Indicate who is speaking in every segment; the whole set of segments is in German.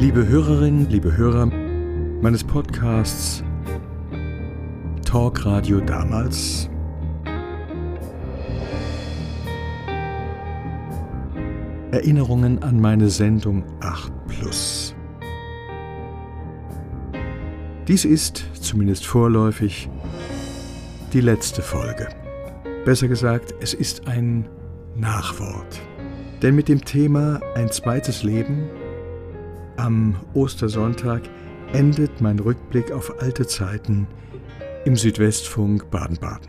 Speaker 1: Liebe Hörerinnen, liebe Hörer meines Podcasts Talk Radio damals, Erinnerungen an meine Sendung 8 Plus. Dies ist, zumindest vorläufig, die letzte Folge. Besser gesagt, es ist ein Nachwort. Denn mit dem Thema Ein zweites Leben am Ostersonntag endet mein Rückblick auf alte Zeiten im Südwestfunk Baden-Baden.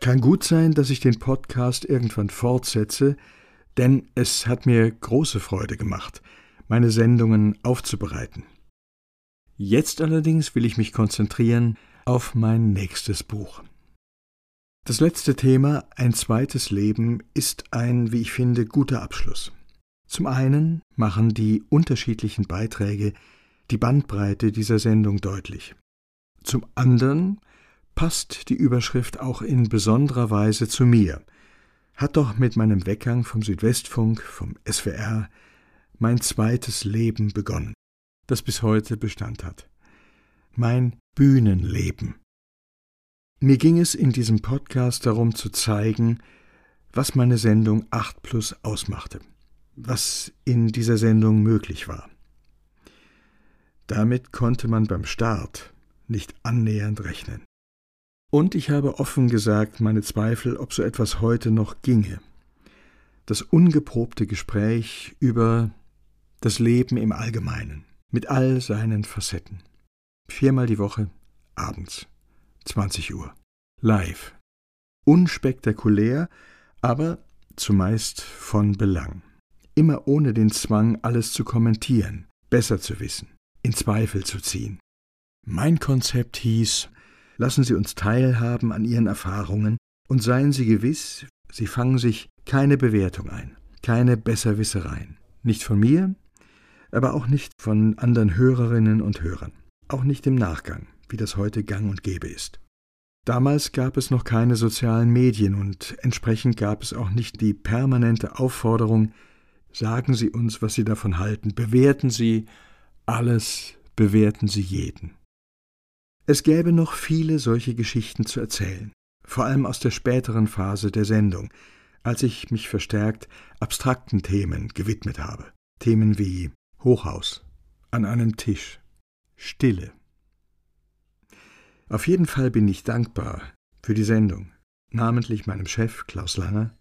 Speaker 1: Kann gut sein, dass ich den Podcast irgendwann fortsetze, denn es hat mir große Freude gemacht, meine Sendungen aufzubereiten. Jetzt allerdings will ich mich konzentrieren auf mein nächstes Buch. Das letzte Thema, ein zweites Leben, ist ein, wie ich finde, guter Abschluss. Zum einen machen die unterschiedlichen Beiträge die Bandbreite dieser Sendung deutlich. Zum anderen passt die Überschrift auch in besonderer Weise zu mir, hat doch mit meinem Weggang vom Südwestfunk, vom SWR, mein zweites Leben begonnen, das bis heute Bestand hat. Mein Bühnenleben. Mir ging es in diesem Podcast darum zu zeigen, was meine Sendung 8 Plus ausmachte, was in dieser Sendung möglich war. Damit konnte man beim Start nicht annähernd rechnen. Und ich habe offen gesagt meine Zweifel, ob so etwas heute noch ginge. Das ungeprobte Gespräch über das Leben im Allgemeinen, mit all seinen Facetten. Viermal die Woche, abends. 20 Uhr. Live. Unspektakulär, aber zumeist von Belang. Immer ohne den Zwang, alles zu kommentieren, besser zu wissen, in Zweifel zu ziehen. Mein Konzept hieß, lassen Sie uns teilhaben an Ihren Erfahrungen und seien Sie gewiss, Sie fangen sich keine Bewertung ein, keine Besserwissereien. Nicht von mir, aber auch nicht von anderen Hörerinnen und Hörern, auch nicht im Nachgang wie das heute gang und gäbe ist. Damals gab es noch keine sozialen Medien und entsprechend gab es auch nicht die permanente Aufforderung, sagen Sie uns, was Sie davon halten, bewerten Sie alles, bewerten Sie jeden. Es gäbe noch viele solche Geschichten zu erzählen, vor allem aus der späteren Phase der Sendung, als ich mich verstärkt abstrakten Themen gewidmet habe. Themen wie Hochhaus, an einem Tisch, Stille, auf jeden Fall bin ich dankbar für die Sendung, namentlich meinem Chef Klaus Langer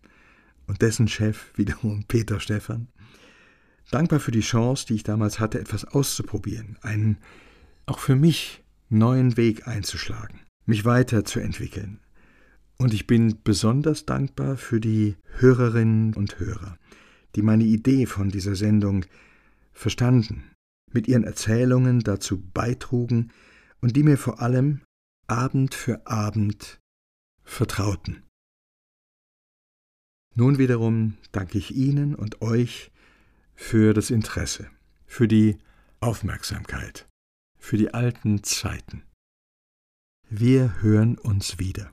Speaker 1: und dessen Chef wiederum Peter Stephan. Dankbar für die Chance, die ich damals hatte, etwas auszuprobieren, einen auch für mich neuen Weg einzuschlagen, mich weiterzuentwickeln. Und ich bin besonders dankbar für die Hörerinnen und Hörer, die meine Idee von dieser Sendung verstanden, mit ihren Erzählungen dazu beitrugen und die mir vor allem Abend für Abend vertrauten. Nun wiederum danke ich Ihnen und euch für das Interesse, für die Aufmerksamkeit, für die alten Zeiten. Wir hören uns wieder.